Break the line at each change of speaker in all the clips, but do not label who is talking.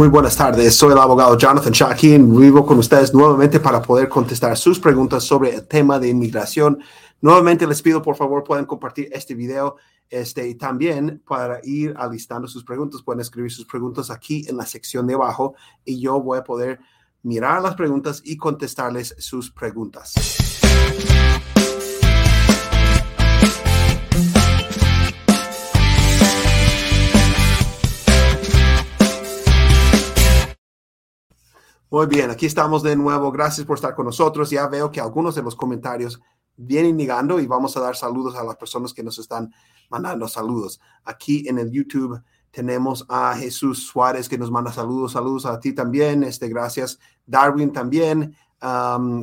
Muy buenas tardes, soy el abogado Jonathan Shakin, vivo con ustedes nuevamente para poder contestar sus preguntas sobre el tema de inmigración. Nuevamente les pido por favor pueden compartir este video este, y también para ir alistando sus preguntas, pueden escribir sus preguntas aquí en la sección de abajo y yo voy a poder mirar las preguntas y contestarles sus preguntas. Muy bien, aquí estamos de nuevo. Gracias por estar con nosotros. Ya veo que algunos de los comentarios vienen llegando y vamos a dar saludos a las personas que nos están mandando saludos. Aquí en el YouTube tenemos a Jesús Suárez que nos manda saludos. Saludos a ti también. Este, gracias. Darwin también.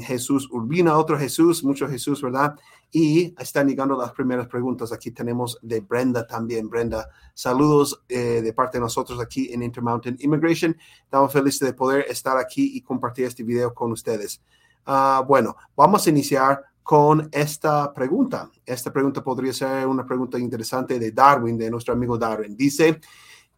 Jesús Urbina, otro Jesús, mucho Jesús, ¿verdad? Y están llegando las primeras preguntas. Aquí tenemos de Brenda también. Brenda, saludos eh, de parte de nosotros aquí en Intermountain Immigration. Estamos felices de poder estar aquí y compartir este video con ustedes. Ah, bueno, vamos a iniciar con esta pregunta. Esta pregunta podría ser una pregunta interesante de Darwin, de nuestro amigo Darwin. Dice,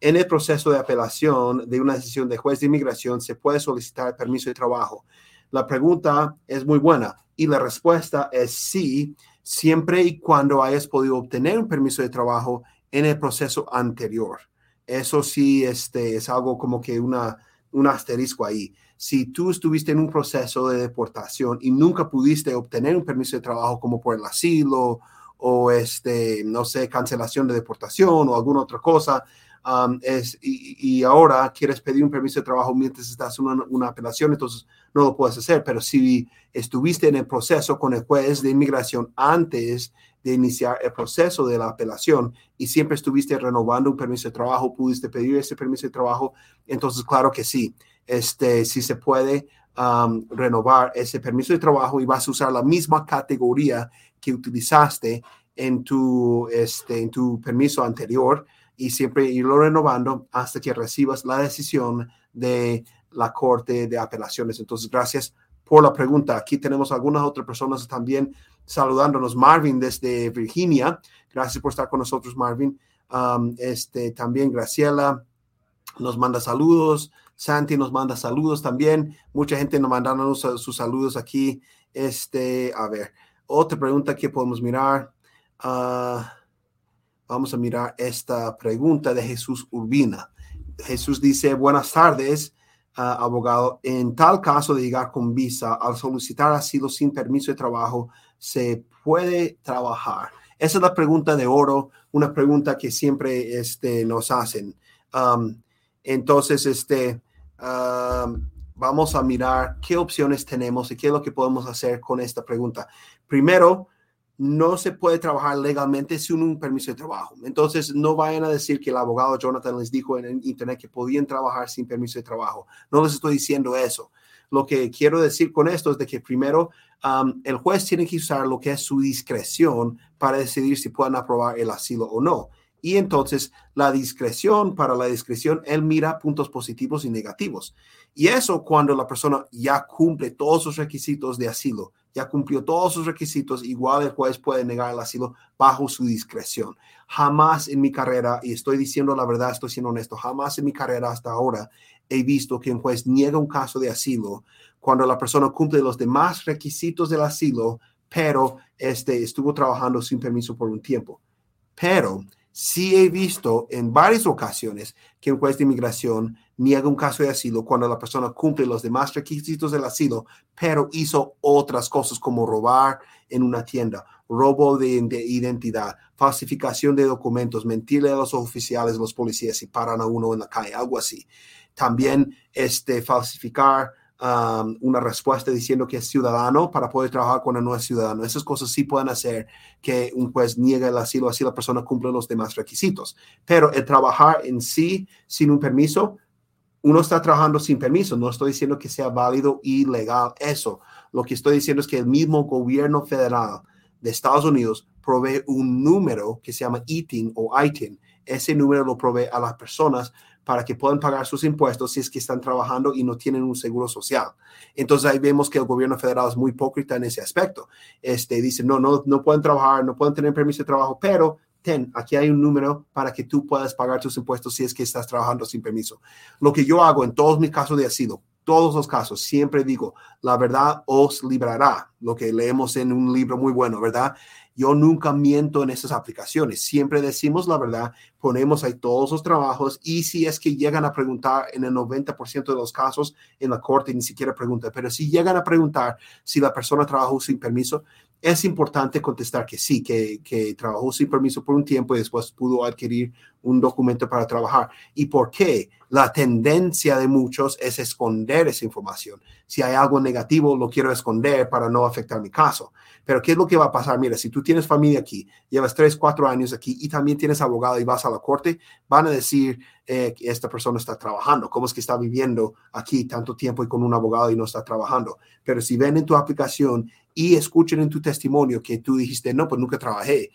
en el proceso de apelación de una decisión de juez de inmigración se puede solicitar permiso de trabajo. La pregunta es muy buena y la respuesta es sí, siempre y cuando hayas podido obtener un permiso de trabajo en el proceso anterior. Eso sí este, es algo como que una, un asterisco ahí. Si tú estuviste en un proceso de deportación y nunca pudiste obtener un permiso de trabajo como por el asilo o este, no sé, cancelación de deportación o alguna otra cosa, Um, es, y, ahora quieres pedir un permiso de trabajo mientras estás en una, apelación, entonces no lo puedes hacer. Pero si estuviste en el proceso con el juez de inmigración antes de iniciar el proceso de la apelación y siempre estuviste renovando un permiso de trabajo, pudiste pedir ese permiso de trabajo, entonces claro que sí, este, sí se puede um, renovar ese permiso de trabajo y vas a usar la misma categoría que utilizaste en tu, este, en tu permiso anterior y siempre irlo renovando hasta que recibas la decisión de la Corte de Apelaciones. Entonces, gracias por la pregunta. Aquí tenemos algunas otras personas también saludándonos. Marvin desde Virginia. Gracias por estar con nosotros, Marvin. Um, este, también Graciela nos manda saludos. Santi nos manda saludos también. Mucha gente nos mandando sus saludos aquí. Este, a ver, otra pregunta que podemos mirar. Uh, Vamos a mirar esta pregunta de Jesús Urbina. Jesús dice, buenas tardes, ah, abogado. En tal caso de llegar con visa, al solicitar asilo sin permiso de trabajo, ¿se puede trabajar? Esa es la pregunta de oro, una pregunta que siempre este, nos hacen. entonces, este, vamos a mirar qué opciones tenemos y qué es lo que podemos hacer con esta pregunta. Primero, no se puede trabajar legalmente sin un permiso de trabajo. Entonces, no vayan a decir que el abogado Jonathan les dijo en internet que podían trabajar sin permiso de trabajo. No les estoy diciendo eso. Lo que quiero decir con esto es de que primero um, el juez tiene que usar lo que es su discreción para decidir si pueden aprobar el asilo o no. Y entonces la discreción, para la discreción, él mira puntos positivos y negativos. Y eso cuando la persona ya cumple todos sus requisitos de asilo ya cumplió todos sus requisitos, igual el juez puede negar el asilo bajo su discreción. Jamás en mi carrera, y estoy diciendo la verdad, estoy siendo honesto, jamás en mi carrera hasta ahora he visto que un juez niega un caso de asilo cuando la persona cumple los demás requisitos del asilo, pero este, estuvo trabajando sin permiso por un tiempo. Pero sí he visto en varias ocasiones que un juez de inmigración niega un caso de asilo cuando la persona cumple los demás requisitos del asilo, pero hizo otras cosas como robar en una tienda, robo de, identidad, falsificación de documentos, mentirle a los oficiales, los policías y paran a uno en la calle, algo así. También este, falsificar una respuesta diciendo que es ciudadano para poder trabajar cuando no es ciudadano. Esas cosas sí pueden hacer que un juez niegue el asilo, así la persona cumple los demás requisitos. Pero el trabajar en sí sin un permiso uno está trabajando sin permiso. No estoy diciendo que sea válido y legal eso. Lo que estoy diciendo es que el mismo gobierno federal de Estados Unidos provee un número que se llama ITIN o ITIN. Ese número lo provee a las personas para que puedan pagar sus impuestos si es que están trabajando y no tienen un seguro social. Entonces ahí vemos que el gobierno federal es muy hipócrita en ese aspecto. Este dice, no, no, no pueden trabajar, no pueden tener permiso de trabajo, pero ten, aquí hay un número para que tú puedas pagar tus impuestos si es que estás trabajando sin permiso. Lo que yo hago en todos mis casos de asilo, todos los casos, siempre digo, la verdad os librará, lo que leemos en un libro muy bueno, ¿verdad? Yo nunca miento en esas aplicaciones, siempre decimos la verdad, ponemos ahí todos los trabajos y si es que llegan a preguntar en el 90% de los casos en la corte, ni siquiera pregunta, pero si llegan a preguntar si la persona trabajó sin permiso, es importante contestar que sí, que, que, trabajó sin permiso por un tiempo y después pudo adquirir un documento para trabajar. ¿Y por qué? La tendencia de muchos es esconder esa información. Si hay algo negativo, lo quiero esconder para no afectar mi caso. Pero ¿qué es lo que va a pasar? Mira, si tú tienes familia aquí, llevas tres, cuatro años aquí y también tienes abogado y vas a la corte, van a decir eh, que esta persona está trabajando. ¿Cómo es que está viviendo aquí tanto tiempo y con un abogado y no está trabajando? Pero si ven en tu aplicación y escuchen en tu testimonio que tú dijiste, no, pues nunca trabajé,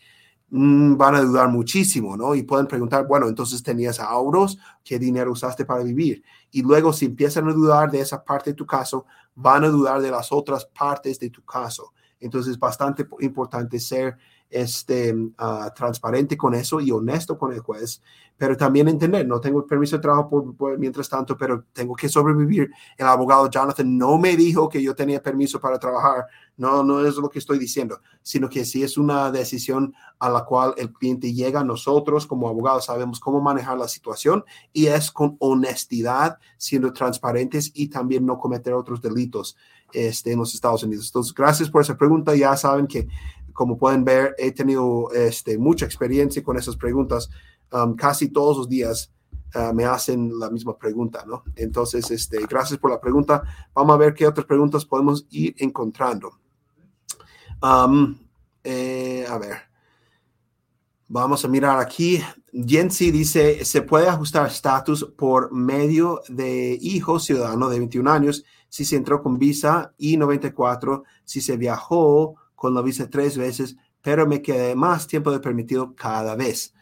mm, van a dudar muchísimo, ¿no? Y pueden preguntar, bueno, entonces tenías ahorros, ¿qué dinero usaste para vivir? Y luego si empiezan a dudar de esa parte de tu caso, van a dudar de las otras partes de tu caso. Entonces es bastante importante ser este, uh, transparente con eso y honesto con el juez, pero también entender, no tengo permiso de trabajo por, mientras tanto, pero tengo que sobrevivir. El abogado Jonathan no me dijo que yo tenía permiso para trabajar, no, no es lo que estoy diciendo, sino que si es una decisión a la cual el cliente llega, nosotros como abogados sabemos cómo manejar la situación y es con honestidad, siendo transparentes y también no cometer otros delitos este, en los Estados Unidos. Entonces, gracias por esa pregunta. Ya saben que como pueden ver, he tenido este, mucha experiencia con esas preguntas. Um, casi todos los días uh, me hacen la misma pregunta, ¿no? Entonces, este, gracias por la pregunta. Vamos a ver qué otras preguntas podemos ir encontrando. Um, eh, a ver. Vamos a mirar aquí. Jensi dice, ¿se puede ajustar estatus por medio de hijo ciudadano de 21 años si se entró con visa y 94, si se viajó con la visa tres veces, pero me quedé más tiempo de permitido cada vez.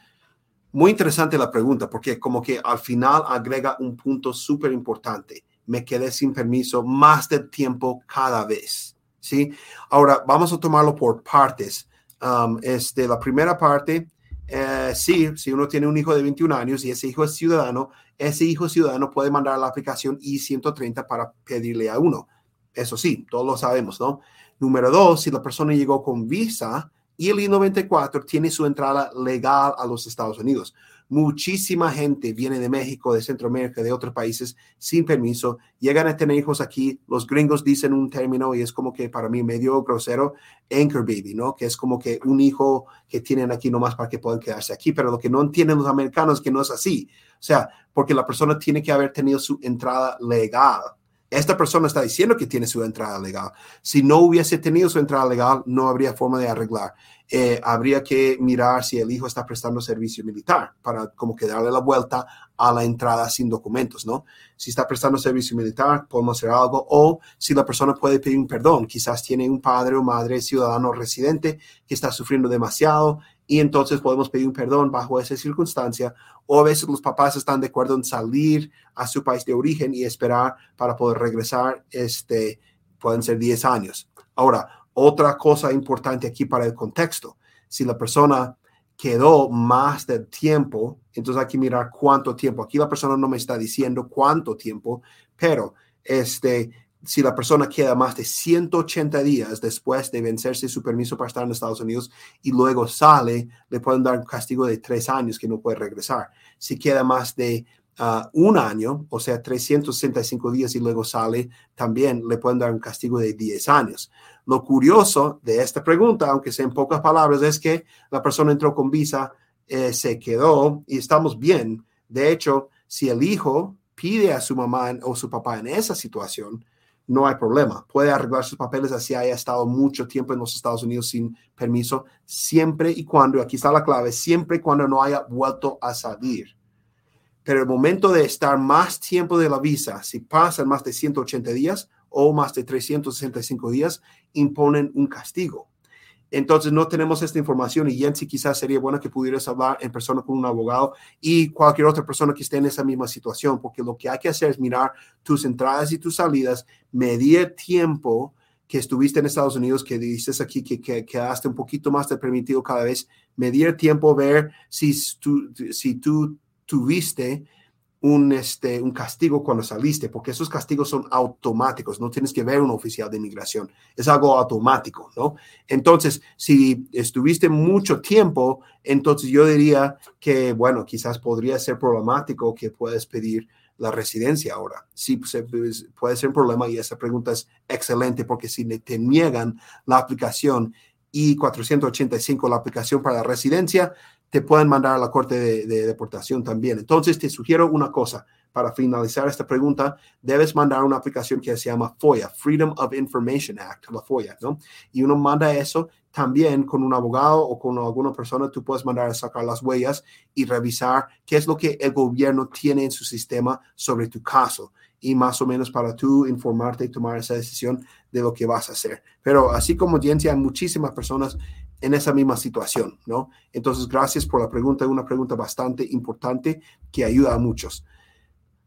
Muy interesante la pregunta, porque como que al final agrega un punto súper importante. Me quedé sin permiso más de tiempo cada vez. ¿sí? Ahora, vamos a tomarlo por partes. Um, este, la primera parte, eh, sí, si uno tiene un hijo de 21 años y ese hijo es ciudadano, ese hijo ciudadano puede mandar la aplicación I-130 para pedirle a uno. Eso sí, todos lo sabemos, ¿no? Número dos, si la persona llegó con visa y el I-94 tiene su entrada legal a los Estados Unidos. Muchísima gente viene de México, de Centroamérica, de otros países sin permiso, llegan a tener hijos aquí. Los gringos dicen un término y es como que para mí medio grosero, anchor baby, ¿no? Que es como que un hijo que tienen aquí nomás para que puedan quedarse aquí, pero lo que no entienden los americanos es que no es así. O sea, porque la persona tiene que haber tenido su entrada legal esta persona está diciendo que tiene su entrada legal. Si no hubiese tenido su entrada legal, no habría forma de arreglar. Eh, habría que mirar si el hijo está prestando servicio militar para como que darle la vuelta a la entrada sin documentos, ¿no? Si está prestando servicio militar, podemos hacer algo. O si la persona puede pedir un perdón, quizás tiene un padre o madre ciudadano residente que está sufriendo demasiado y entonces podemos pedir un perdón bajo esa circunstancia. O a veces los papás están de acuerdo en salir a su país de origen y esperar para poder regresar, este, pueden ser 10 años. Ahora, otra cosa importante aquí para el contexto, si la persona quedó más del tiempo, entonces hay que mirar cuánto tiempo. Aquí la persona no me está diciendo cuánto tiempo, pero este, si la persona queda más de 180 días después de vencerse su permiso para estar en Estados Unidos y luego sale, le pueden dar un castigo de tres años que no puede regresar. Si queda más de uh, un año, o sea, 365 días y luego sale, también le pueden dar un castigo de 10 años. Lo curioso de esta pregunta, aunque sea en pocas palabras, es que la persona entró con visa, eh, se quedó y estamos bien. De hecho, si el hijo pide a su mamá o su papá en esa situación, no hay problema. Puede arreglar sus papeles así haya estado mucho tiempo en los Estados Unidos sin permiso, siempre y cuando, aquí está la clave, siempre y cuando no haya vuelto a salir. Pero el momento de estar más tiempo de la visa, si pasan más de 180 días o más de 365 días, imponen un castigo. Entonces no tenemos esta información y Jensi quizás sería bueno que pudieras hablar en persona con un abogado y cualquier otra persona que esté en esa misma situación, porque lo que hay que hacer es mirar tus entradas y tus salidas, medir tiempo que estuviste en Estados Unidos, que dices aquí que, que quedaste un poquito más de permitido cada vez, medir tiempo, ver si tú, si tú tuviste un, este, un castigo cuando saliste, porque esos castigos son automáticos, no tienes que ver un oficial de inmigración, es algo automático, ¿no? Entonces, si estuviste mucho tiempo, entonces yo diría que, bueno, quizás podría ser problemático que puedes pedir la residencia ahora. Sí, pues, pues, puede ser un problema y esa pregunta es excelente porque si te niegan la aplicación y 485 la aplicación para la residencia, te pueden mandar a la corte de, deportación también. Entonces, te sugiero una cosa. Para finalizar esta pregunta, debes mandar una aplicación que se llama FOIA, Freedom of Information Act, la FOIA, ¿no? Y uno manda eso también con un abogado o con alguna persona, tú puedes mandar a sacar las huellas y revisar qué es lo que el gobierno tiene en su sistema sobre tu caso y más o menos para tú informarte y tomar esa decisión de lo que vas a hacer. Pero así como audiencia, hay muchísimas personas en esa misma situación, ¿no? Entonces, gracias por la pregunta, una pregunta bastante importante que ayuda a muchos.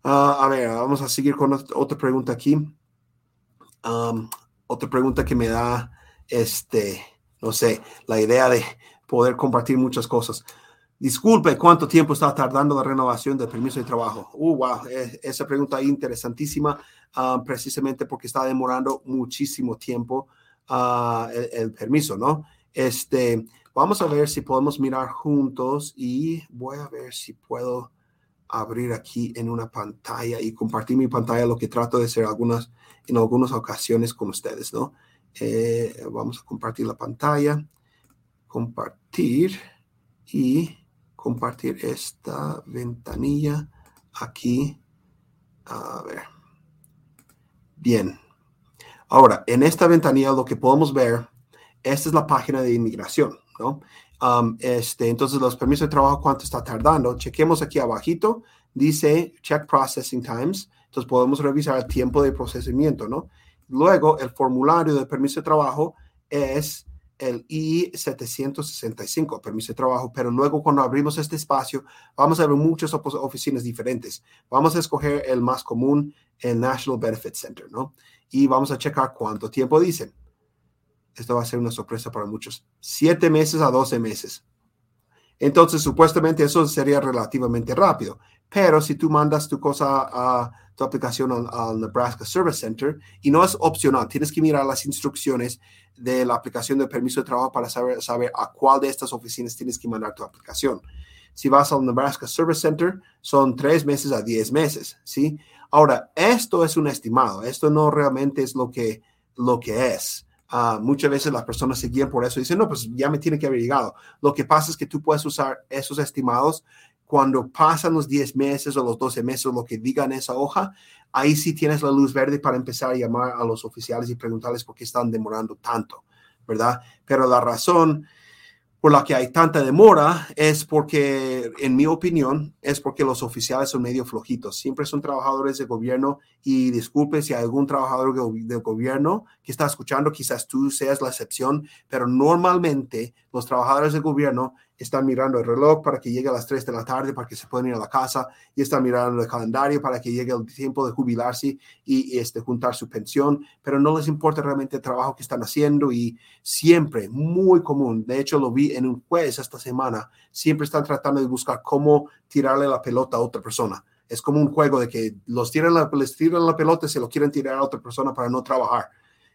Ah, a ver, vamos a seguir con otra pregunta aquí. otra pregunta que me da, este, no sé, la idea de poder compartir muchas cosas. Disculpe, ¿cuánto tiempo está tardando la renovación del permiso de trabajo? Uh, wow, e, esa pregunta interesantísima, precisamente porque está demorando muchísimo tiempo ah, el, permiso, ¿no? Este, vamos a ver si podemos mirar juntos y voy a ver si puedo abrir aquí en una pantalla y compartir mi pantalla, lo que trato de hacer algunas, en algunas ocasiones con ustedes, ¿no? Eh, vamos a compartir la pantalla, compartir y compartir esta ventanilla aquí. A ver. Bien. Ahora, en esta ventanilla lo que podemos ver esta es la página de inmigración, ¿no? Um, este, entonces, los permisos de trabajo, ¿cuánto está tardando? Chequemos aquí abajito, dice check processing times, entonces podemos revisar el tiempo de procesamiento, ¿no? Luego, el formulario de permiso de trabajo es el I-765, permiso de trabajo, pero luego cuando abrimos este espacio, vamos a ver muchas oficinas diferentes. Vamos a escoger el más común, el National Benefit Center, ¿no? Y vamos a checar cuánto tiempo dicen esto va a ser una sorpresa para muchos, siete meses a doce meses. Entonces, supuestamente eso sería relativamente rápido. Pero si tú mandas tu cosa a tu aplicación al, Nebraska Service Center y no es opcional, tienes que mirar las instrucciones de la aplicación de permiso de trabajo para saber, saber a cuál de estas oficinas tienes que mandar tu aplicación. Si vas al Nebraska Service Center, son tres meses a diez meses, ¿sí? Ahora, esto es un estimado, esto no realmente es lo que, lo que es. Ah, muchas veces las personas se guían por eso y dicen, no, pues ya me tiene que haber llegado. Lo que pasa es que tú puedes usar esos estimados cuando pasan los 10 meses o los 12 meses, lo que digan esa hoja, ahí sí tienes la luz verde para empezar a llamar a los oficiales y preguntarles por qué están demorando tanto, ¿verdad? Pero la razón por la que hay tanta demora es porque, en mi opinión, es porque los oficiales son medio flojitos. Siempre son trabajadores de gobierno y disculpe si hay algún trabajador del gobierno que está escuchando, quizás tú seas la excepción, pero normalmente los trabajadores del gobierno están mirando el reloj para que llegue a las 3 de la tarde para que se puedan ir a la casa y están mirando el calendario para que llegue el tiempo de jubilarse y, este, juntar su pensión, pero no les importa realmente el trabajo que están haciendo y siempre, muy común, de hecho lo vi en un juez esta semana, siempre están tratando de buscar cómo tirarle la pelota a otra persona. Es como un juego de que los tiran la, les tiran la pelota y se lo quieren tirar a otra persona para no trabajar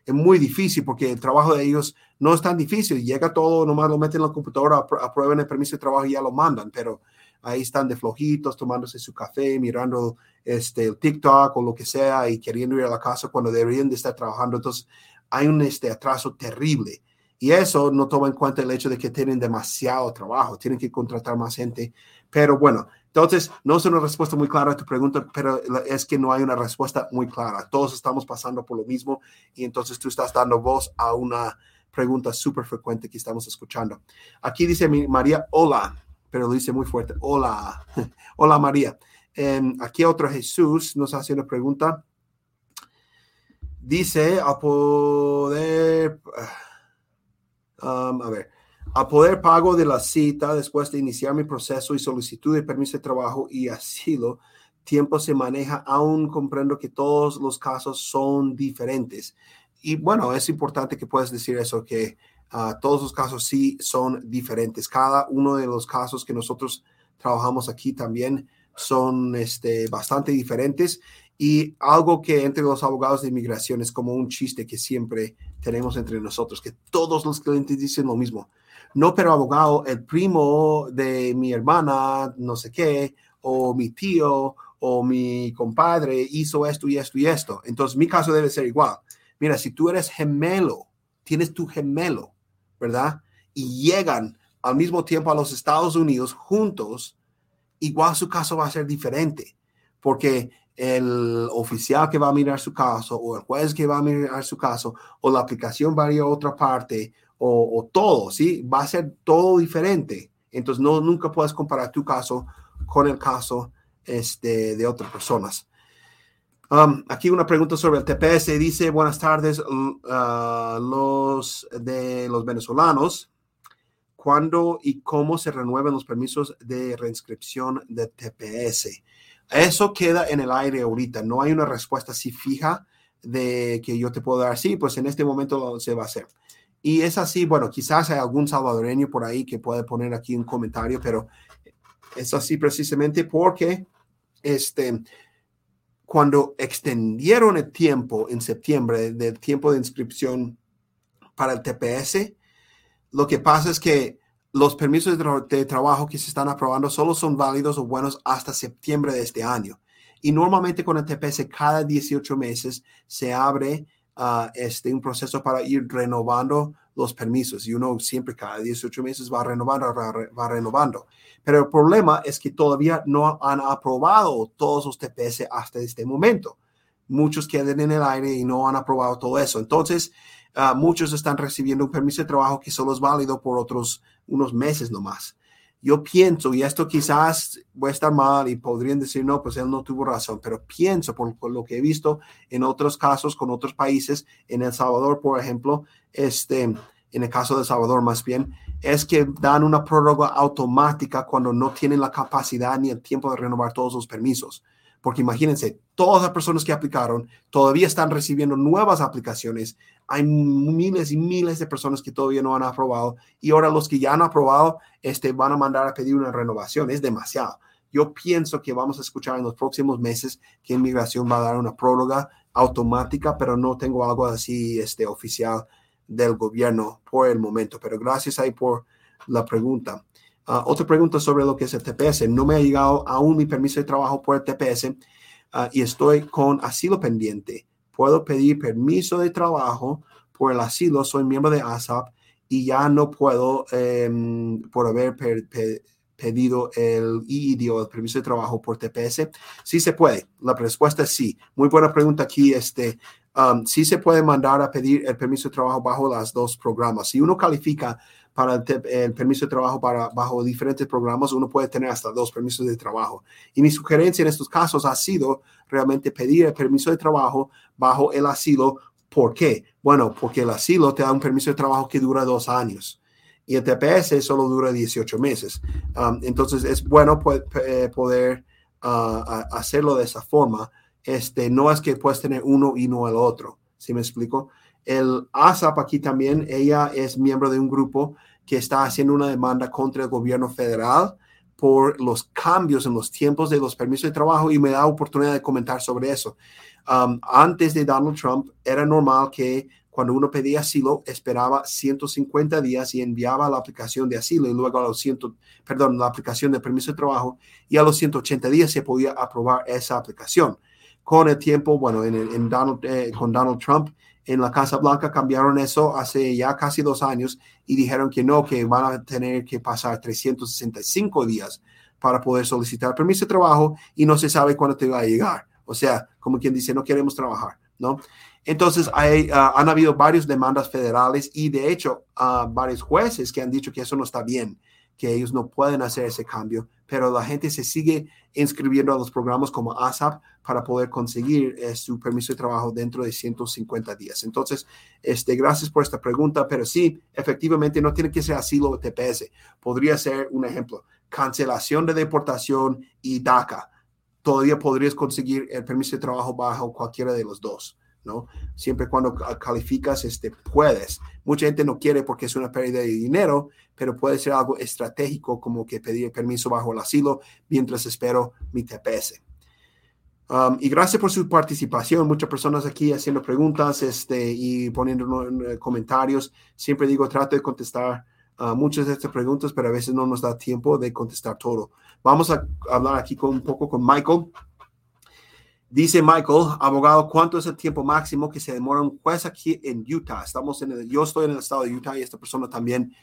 es muy difícil porque el trabajo de ellos no es tan difícil. Llega todo, nomás lo meten en la computadora, aprueban el permiso de trabajo y ya lo mandan, pero ahí están de flojitos, tomándose su café, mirando este, el TikTok o lo que sea y queriendo ir a la casa cuando deberían de estar trabajando. Entonces, hay un este, atraso terrible. Y eso no toma en cuenta el hecho de que tienen demasiado trabajo, tienen que contratar más gente. Pero bueno, entonces, no es una respuesta muy clara a tu pregunta, pero es que no hay una respuesta muy clara. Todos estamos pasando por lo mismo y entonces tú estás dando voz a una pregunta súper frecuente que estamos escuchando. Aquí dice María, hola, pero lo dice muy fuerte, hola, hola María. Em, aquí otro Jesús nos hace una pregunta. Dice, a poder, um, a ver, a poder pago de la cita después de iniciar mi proceso y solicitud de permiso de trabajo y asilo, tiempo se maneja, aún comprendo que todos los casos son diferentes. y bueno, es importante que puedas decir eso, que uh, todos los casos sí son diferentes. Cada uno de los casos que nosotros trabajamos aquí también son este, bastante diferentes y algo que entre los abogados de inmigración es como un chiste que siempre tenemos entre nosotros, que todos los clientes dicen lo mismo. No, pero abogado, el primo de mi hermana, no sé qué, o mi tío, o mi compadre hizo esto y esto y esto. Entonces, mi caso debe ser igual. Mira, si tú eres gemelo, tienes tu gemelo, ¿verdad? Y llegan al mismo tiempo a los Estados Unidos juntos, igual su caso va a ser diferente, porque el oficial que va a mirar su caso o el juez que va a mirar su caso o la aplicación va a ir a otra parte o, todo, ¿sí? Va a ser todo diferente. Entonces, no, nunca puedes comparar tu caso con el caso este, de otras personas. Um, aquí una pregunta sobre el TPS. Dice, buenas tardes, uh, los de los venezolanos. ¿Cuándo y cómo se renuevan los permisos de reinscripción de TPS? Eso queda en el aire ahorita. No hay una respuesta así fija de que yo te puedo dar. Sí, pues en este momento se va a hacer. Y es así, bueno, quizás hay algún salvadoreño por ahí que puede poner aquí un comentario, pero es así precisamente porque este, cuando extendieron el tiempo en septiembre del tiempo de inscripción para el TPS, lo que pasa es que los permisos de, trabajo que se están aprobando solo son válidos o buenos hasta septiembre de este año. Y normalmente con el TPS cada 18 meses se abre este, un proceso para ir renovando los permisos y uno siempre cada 18 meses va renovando, va, renovando. Pero el problema es que todavía no han aprobado todos los TPS hasta este momento. Muchos quedan en el aire y no han aprobado todo eso. Entonces, ah, muchos están recibiendo un permiso de trabajo que solo es válido por otros unos meses nomás yo pienso, y esto quizás voy a estar mal y podrían decir, no, pues él no tuvo razón, pero pienso por, lo que he visto en otros casos con otros países, en El Salvador, por ejemplo, este, en el caso de El Salvador más bien, es que dan una prórroga automática cuando no tienen la capacidad ni el tiempo de renovar todos los permisos. Porque imagínense, todas las personas que aplicaron todavía están recibiendo nuevas aplicaciones. Hay miles y miles de personas que todavía no han aprobado y ahora los que ya han aprobado este, van a mandar a pedir una renovación. Es demasiado. Yo pienso que vamos a escuchar en los próximos meses que inmigración va a dar una prórroga automática, pero no tengo algo así este, oficial del gobierno por el momento. Pero gracias ahí por la pregunta. Ah, otra pregunta sobre lo que es el TPS. No me ha llegado aún mi permiso de trabajo por el TPS ah, y estoy con asilo pendiente. Puedo pedir permiso de trabajo por el asilo. Soy miembro de ASAP y ya no puedo, em, por haber pedido el EED o el permiso de trabajo por TPS. Sí se puede. La respuesta es sí. Muy buena pregunta aquí. Este, sí se puede mandar a pedir el permiso de trabajo bajo las dos programas. Si uno califica para el, permiso de trabajo para, bajo diferentes programas, uno puede tener hasta dos permisos de trabajo. Y mi sugerencia en estos casos ha sido realmente pedir el permiso de trabajo bajo el asilo. ¿Por qué? Bueno, porque el asilo te da un permiso de trabajo que dura dos años y el TPS solo dura 18 meses. Entonces es bueno eh, poder uh, hacerlo de esa forma. Este, no es que puedes tener uno y no el otro. ¿Sí me explico? El ASAP aquí también, ella es miembro de un grupo que está haciendo una demanda contra el gobierno federal por los cambios en los tiempos de los permisos de trabajo y me da oportunidad de comentar sobre eso. Um, antes de Donald Trump era normal que cuando uno pedía asilo esperaba 150 días y enviaba la aplicación de asilo y luego a los 100, perdón, la aplicación de permiso de trabajo y a los 180 días se podía aprobar esa aplicación. Con el tiempo, bueno, en, eh, con Donald Trump, en la Casa Blanca cambiaron eso hace ya casi dos años y dijeron que no, que van a tener que pasar 365 días para poder solicitar permiso de trabajo y no se sabe cuándo te va a llegar. O sea, como quien dice, no queremos trabajar, ¿no? Entonces, hay, ah, han habido varias demandas federales y de hecho, uh, varios jueces que han dicho que eso no está bien que ellos no pueden hacer ese cambio, pero la gente se sigue inscribiendo a los programas como ASAP para poder conseguir eh, su permiso de trabajo dentro de 150 días. Entonces, este, gracias por esta pregunta, pero sí, efectivamente no tiene que ser asilo o TPS. Podría ser un ejemplo, cancelación de deportación y DACA. Todavía podrías conseguir el permiso de trabajo bajo cualquiera de los dos. ¿No? Siempre cuando calificas, este, puedes. Mucha gente no quiere porque es una pérdida de dinero, pero puede ser algo estratégico como que pedir permiso bajo el asilo mientras espero mi TPS. Um, y gracias por su participación. Muchas personas aquí haciendo preguntas este, y poniendo comentarios. Siempre digo, trato de contestar uh, muchas de estas preguntas, pero a veces no nos da tiempo de contestar todo. Vamos a hablar aquí con, un poco con Michael. Dice Michael, abogado, ¿cuánto es el tiempo máximo que se demora un juez aquí en Utah? Estamos en el, yo estoy en el estado de Utah y esta persona también,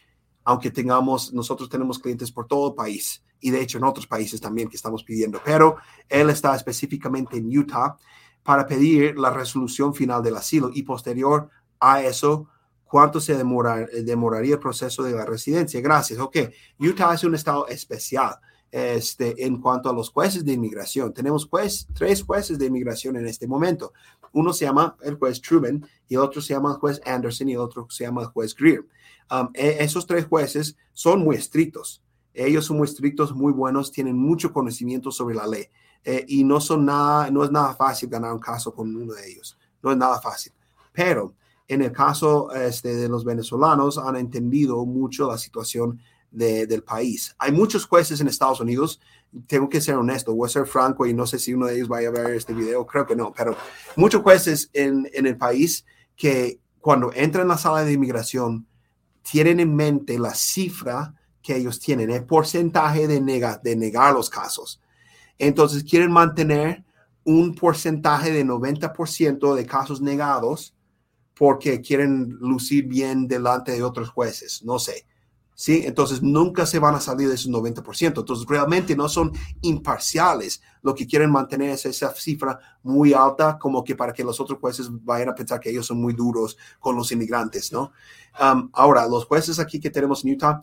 aunque tengamos, nosotros tenemos clientes por todo el país y de hecho en otros países también que estamos pidiendo, pero él está específicamente en Utah para pedir la resolución final del asilo y posterior a eso, ¿cuánto se demoraría el proceso de la residencia? Gracias. Ok, Utah es un estado especial este, en cuanto a los jueces de inmigración. Tenemos juez, tres jueces de inmigración en este momento. Uno se llama el juez Truman y otro se llama el juez Anderson y otro se llama el juez Greer. Um, e, esos tres jueces son muy estrictos. Ellos son muy estrictos, muy buenos, tienen mucho conocimiento sobre la ley eh, y no son nada, no es nada fácil ganar un caso con uno de ellos. No es nada fácil. Pero en el caso este, de los venezolanos han entendido mucho la situación del país. Hay muchos jueces en Estados Unidos, tengo que ser honesto, voy a ser franco y no sé si uno de ellos vaya a ver este video, creo que no, pero muchos jueces en, en el país que cuando entran a la sala de inmigración tienen en mente la cifra que ellos tienen, el porcentaje de, de negar los casos. Entonces quieren mantener un porcentaje de 90% de casos negados porque quieren lucir bien delante de otros jueces, no sé. ¿Sí? Entonces nunca se van a salir de esos 90%. Entonces realmente no son imparciales. Lo que quieren mantener es esa cifra muy alta, como que para que los otros jueces vayan a pensar que ellos son muy duros con los inmigrantes, ¿no? Um, ahora, los jueces aquí que tenemos en Utah,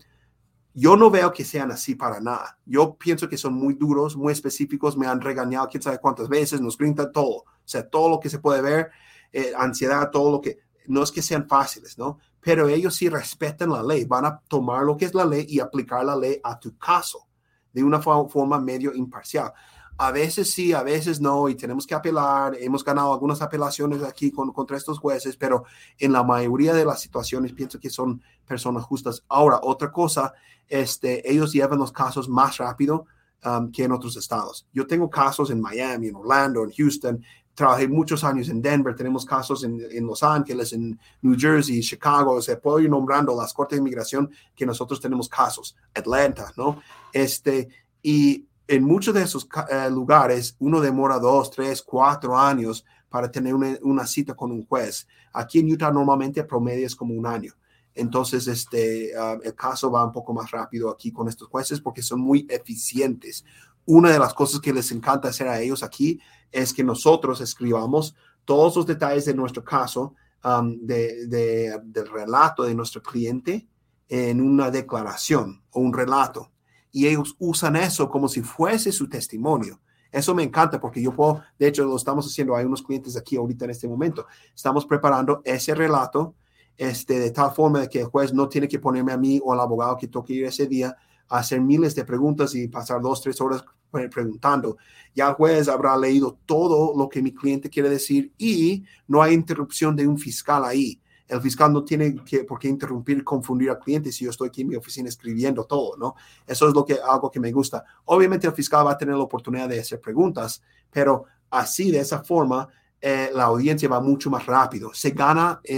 yo no veo que sean así para nada. Yo pienso que son muy duros, muy específicos, me han regañado quién sabe cuántas veces, nos gritan todo, o sea, todo lo que se puede ver, eh, ansiedad, todo lo que, no es que sean fáciles, ¿no? Pero ellos sí respetan la ley, van a tomar lo que es la ley y aplicar la ley a tu caso de una forma medio imparcial. A veces sí, a veces no, y tenemos que apelar. Hemos ganado algunas apelaciones aquí contra estos jueces, pero en la mayoría de las situaciones pienso que son personas justas. Ahora, otra cosa, este, ellos llevan los casos más rápido um, que en otros estados. Yo tengo casos en Miami, en Orlando, en Houston, trabajé muchos años en Denver, tenemos casos en, en, Los Ángeles, en New Jersey, Chicago, o sea, puedo ir nombrando las cortes de inmigración que nosotros tenemos casos, Atlanta, ¿no? Este, y en muchos de esos eh, lugares uno demora dos, tres, cuatro años para tener una, cita con un juez. Aquí en Utah normalmente promedio es como un año. Entonces, este, uh, el caso va un poco más rápido aquí con estos jueces porque son muy eficientes una de las cosas que les encanta hacer a ellos aquí es que nosotros escribamos todos los detalles de nuestro caso, um, de, del relato de nuestro cliente en una declaración o un relato. Y ellos usan eso como si fuese su testimonio. Eso me encanta porque yo puedo, de hecho lo estamos haciendo, hay unos clientes aquí ahorita en este momento, estamos preparando ese relato este, de tal forma que el juez no tiene que ponerme a mí o al abogado que toque ir ese día hacer miles de preguntas y pasar dos, tres horas preguntando. Ya el juez habrá leído todo lo que mi cliente quiere decir y no hay interrupción de un fiscal ahí. El fiscal no tiene que, por qué interrumpir, confundir al cliente si yo estoy aquí en mi oficina escribiendo todo, ¿no? Eso es lo que, algo que me gusta. Obviamente el fiscal va a tener la oportunidad de hacer preguntas, pero así, de esa forma, eh, la audiencia va mucho más rápido. Se gana eh,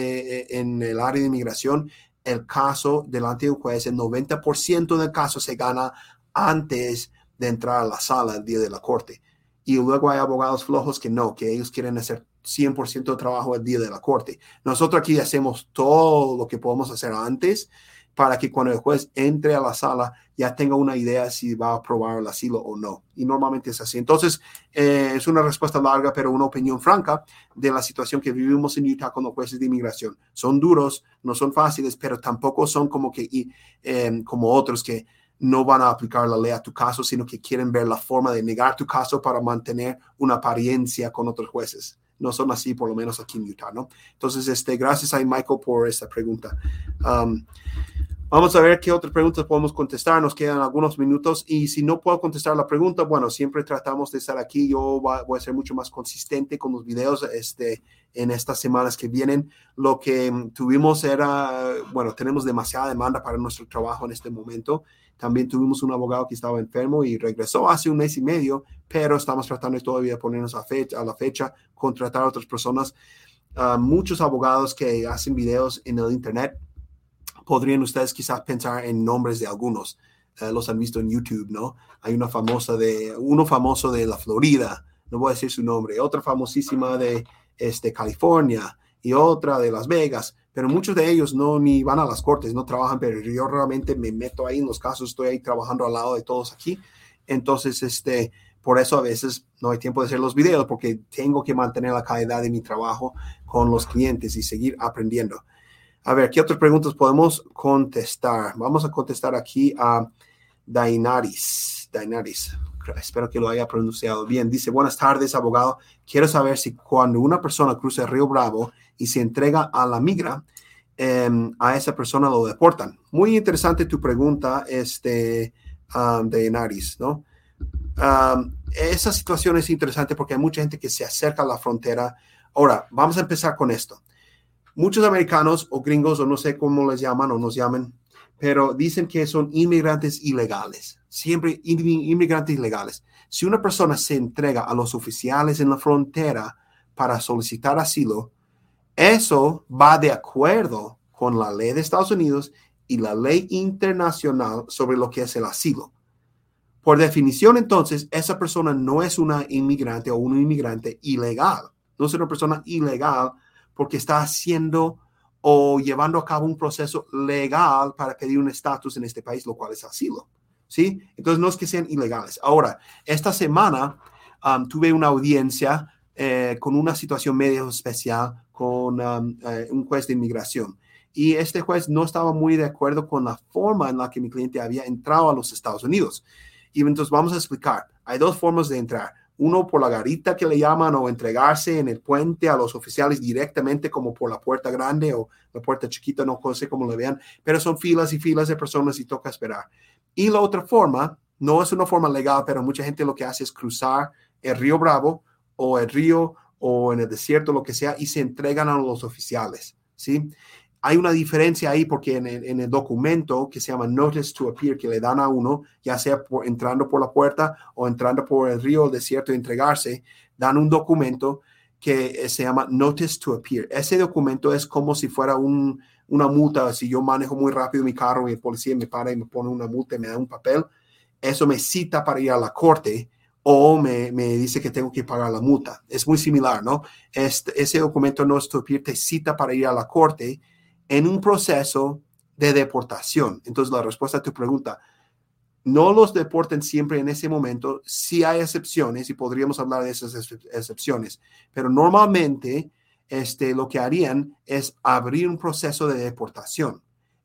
eh, en el área de inmigración el caso delante de un juez, el 90% del caso se gana antes de entrar a la sala el día de la corte. Y luego hay abogados flojos que no, que ellos quieren hacer 100% de trabajo el día de la corte. Nosotros aquí hacemos todo lo que podemos hacer antes para que cuando el juez entre a la sala ya tenga una idea si va a aprobar el asilo o no. Y normalmente es así. Entonces, eh, es una respuesta larga, pero una opinión franca de la situación que vivimos en Utah con los jueces de inmigración. Son duros, no son fáciles, pero tampoco son como que eh, como otros que no van a aplicar la ley a tu caso, sino que quieren ver la forma de negar tu caso para mantener una apariencia con otros jueces. No son así, por lo menos aquí en Utah, ¿no? Entonces, este, gracias a Michael por esta pregunta. Um, Vamos a ver qué otras preguntas podemos contestar. Nos quedan algunos minutos y si no puedo contestar la pregunta, bueno, siempre tratamos de estar aquí. Yo voy a ser mucho más consistente con los videos este, en estas semanas que vienen. Lo que mm, tuvimos era, bueno, tenemos demasiada demanda para nuestro trabajo en este momento. También tuvimos un abogado que estaba enfermo y regresó hace un mes y medio, pero estamos tratando todavía de ponernos a, fecha, a la fecha, contratar a otras personas. Uh, muchos abogados que hacen videos en el Internet podrían ustedes quizás pensar en nombres de algunos. Eh, los han visto en YouTube, ¿no? Hay una famosa de, uno famoso de la Florida, no voy a decir su nombre, otra famosísima de este, California y otra de Las Vegas, pero muchos de ellos no ni van a las cortes, no trabajan, pero yo realmente me meto ahí en los casos, estoy ahí trabajando al lado de todos aquí. Entonces, este, por eso a veces no hay tiempo de hacer los videos porque tengo que mantener la calidad de mi trabajo con los clientes y seguir aprendiendo. A ver, ¿qué otras preguntas podemos contestar? Vamos a contestar aquí a Dainaris. Dainaris, espero que lo haya pronunciado bien. Dice, buenas tardes, abogado. Quiero saber si cuando una persona cruza el río Bravo y se entrega a la migra, em, a esa persona lo deportan. Muy interesante tu pregunta, este, um, Dainaris, ¿no? Um, esa situación es interesante porque hay mucha gente que se acerca a la frontera. Ahora, vamos a empezar con esto muchos americanos o gringos o no sé cómo les llaman o nos llaman, pero dicen que son inmigrantes ilegales, siempre inmigrantes ilegales. Si una persona se entrega a los oficiales en la frontera para solicitar asilo, eso va de acuerdo con la ley de Estados Unidos y la ley internacional sobre lo que es el asilo. Por definición, entonces, esa persona no es una inmigrante o un inmigrante ilegal. No es una persona ilegal porque está haciendo o llevando a cabo un proceso legal para pedir un estatus en este país, lo cual es asilo. ¿Sí? Entonces, no es que sean ilegales. Ahora, esta semana um, tuve una audiencia eh, con una situación medio especial con um, eh, un juez de inmigración. Y este juez no estaba muy de acuerdo con la forma en la que mi cliente había entrado a los Estados Unidos. Y entonces vamos a explicar. Hay dos formas de entrar uno por la garita que le llaman o entregarse en el puente a los oficiales directamente como por la puerta grande o la puerta chiquita, no sé cómo le vean, pero son filas y filas de personas y toca esperar. Y la otra forma, no es una forma legal, pero mucha gente lo que hace es cruzar el río Bravo o el río o en el desierto, lo que sea, y se entregan a los oficiales, ¿sí? Hay una diferencia ahí porque en el, documento que se llama Notice to Appear que le dan a uno, ya sea por, entrando por la puerta o entrando por el río desierto y entregarse, dan un documento que eh, se llama Notice to Appear. Ese documento es como si fuera un, una multa. Si yo manejo muy rápido mi carro y el policía me para y me pone una multa y me da un papel, eso me cita para ir a la corte o me, me, dice que tengo que pagar la multa. Es muy similar, ¿no? Este, ese documento to Appear te cita para ir a la corte en un proceso de deportación. Entonces, la respuesta a tu pregunta, no los deporten siempre en ese momento, sí hay excepciones y podríamos hablar de esas excepciones, pero normalmente este, lo que harían es abrir un proceso de deportación.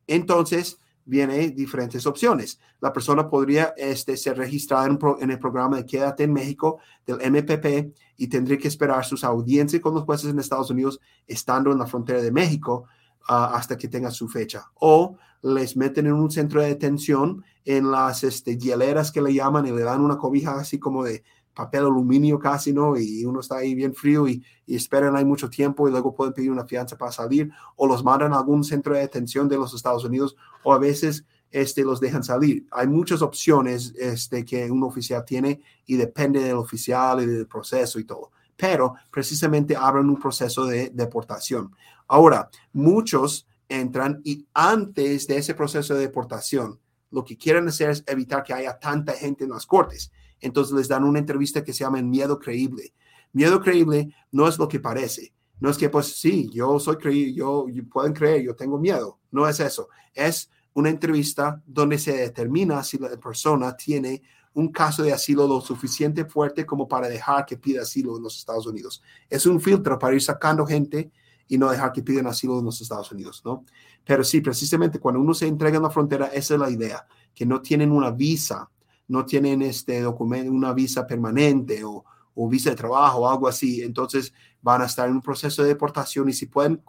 Entonces, vienen diferentes opciones. La persona podría este, ser registrada en, en, el programa de Quédate en México del MPP y tendría que esperar sus audiencias con los jueces en Estados Unidos estando en la frontera de México hasta que tenga su fecha. O les meten en un centro de detención en las este, hieleras que le llaman y le dan una cobija así como de papel aluminio casi, ¿no? Y uno está ahí bien frío y, y esperan ahí mucho tiempo y luego pueden pedir una fianza para salir o los mandan a algún centro de detención de los Estados Unidos o a veces este, los dejan salir. Hay muchas opciones este, que un oficial tiene y depende del oficial y del proceso y todo. Pero precisamente abren un proceso de deportación. Ahora, muchos entran y antes de ese proceso de deportación, lo que quieren hacer es evitar que haya tanta gente en las cortes. Entonces les dan una entrevista que se llama Miedo Creíble. Miedo Creíble no es lo que parece. No es que, pues sí, yo soy creíble, yo, pueden creer, yo tengo miedo. No es eso. Es una entrevista donde se determina si la persona tiene un caso de asilo lo suficiente fuerte como para dejar que pida asilo en los Estados Unidos. Es un filtro para ir sacando gente y no dejar que piden asilo en los Estados Unidos, ¿no? Pero sí, precisamente cuando uno se entrega en la frontera, esa es la idea, que no tienen una visa, no tienen este documento, una visa permanente o, o visa de trabajo o algo así, entonces van a estar en un proceso de deportación y si pueden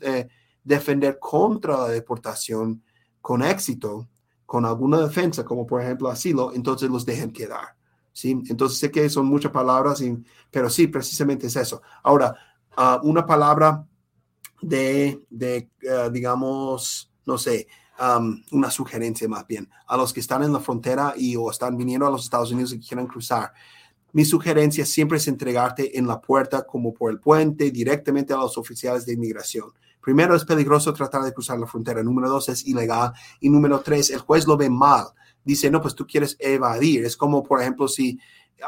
eh, defender contra la deportación, con éxito, con alguna defensa, como por ejemplo asilo, entonces los dejen quedar. ¿sí? Entonces sé que son muchas palabras, pero sí, precisamente es eso. Ahora, ah, una palabra de, de ah, digamos, no sé, una sugerencia más bien a los que están en la frontera y o están viniendo a los Estados Unidos y quieran cruzar. Mi sugerencia siempre es entregarte en la puerta como por el puente directamente a los oficiales de inmigración. Primero, es peligroso tratar de cruzar la frontera. Número dos, es ilegal. Y número tres, el juez lo ve mal dice, no, pues tú quieres evadir. Es como, por ejemplo, si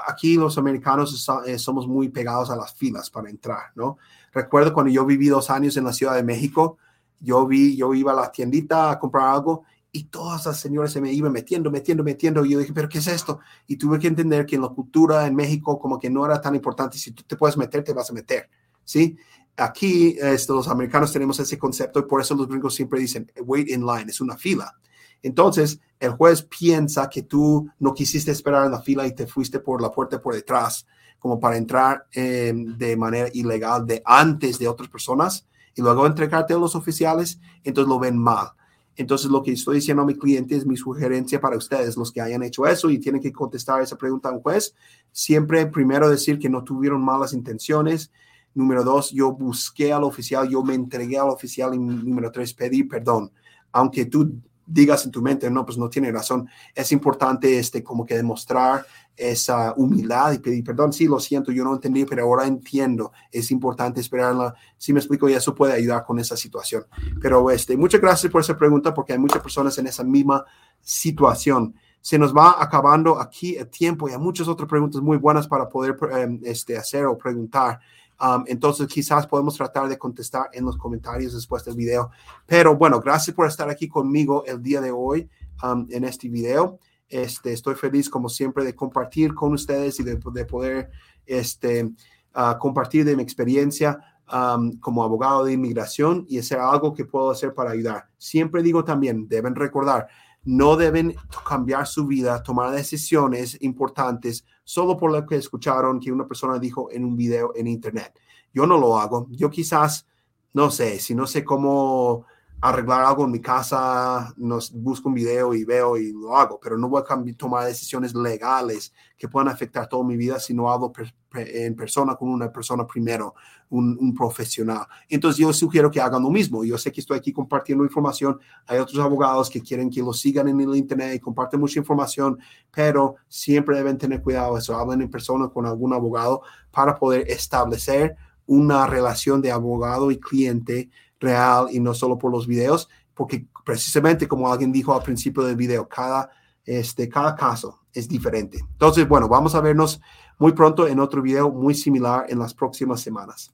aquí los americanos eh, somos muy pegados a las filas para entrar, ¿no? Recuerdo cuando yo viví dos años en la Ciudad de México, yo vi, yo iba a la tiendita a comprar algo y todas las señoras se me iban metiendo, metiendo, metiendo. Y yo dije, pero ¿qué es esto? Y tuve que entender que en la cultura en México como que no era tan importante. Si tú te puedes meter, te vas a meter, ¿sí? Aquí este, los americanos tenemos ese concepto y por eso los gringos siempre dicen, wait in line, es una fila. Entonces, el juez piensa que tú no quisiste esperar en la fila y te fuiste por la puerta por detrás, como para entrar em, de manera ilegal de antes de otras personas y luego entregarte a los oficiales, entonces lo ven mal. Entonces, lo que estoy diciendo a mi cliente es mi sugerencia para ustedes, los que hayan hecho eso y tienen que contestar esa pregunta a un juez, siempre primero decir que no tuvieron malas intenciones. Número dos, yo busqué al oficial, yo me entregué al oficial. Y número tres, pedí perdón. Aunque tú digas en tu mente, no, pues no tiene razón. Es importante este, como que demostrar esa humildad y pedir perdón. Sí, lo siento, yo no entendí, pero ahora entiendo. Es importante esperarla. Si me explico, y eso puede ayudar con esa situación. Pero este, muchas gracias por esa pregunta, porque hay muchas personas en esa misma situación. Se nos va acabando aquí el tiempo y hay muchas otras preguntas muy buenas para poder em, este, hacer o preguntar. Um, entonces quizás podemos tratar de contestar en los comentarios después del video. Pero bueno, gracias por estar aquí conmigo el día de hoy um, en este video. Este, estoy feliz como siempre de compartir con ustedes y de, poder este, uh, compartir de mi experiencia um, como abogado de inmigración y hacer algo que puedo hacer para ayudar. Siempre digo también, deben recordar, no deben cambiar su vida, tomar decisiones importantes solo por lo que escucharon que una persona dijo en un video en internet. Yo no lo hago. Yo quizás, no sé, si no sé cómo arreglar algo en mi casa, nos busco un video y veo y lo hago, pero no voy a tomar decisiones legales que puedan afectar toda mi vida si no hago en persona con una persona primero, un, profesional. Entonces yo sugiero que hagan lo mismo. Yo sé que estoy aquí compartiendo información. Hay otros abogados que quieren que lo sigan en el Internet y comparten mucha información, pero siempre deben tener cuidado eso. Hablen en persona con algún abogado para poder establecer una relación de abogado y cliente real y no solo por los videos, porque precisamente como alguien dijo al principio del video, cada, este, cada caso es diferente. Entonces, bueno, vamos a vernos muy pronto en otro video muy similar en las próximas semanas.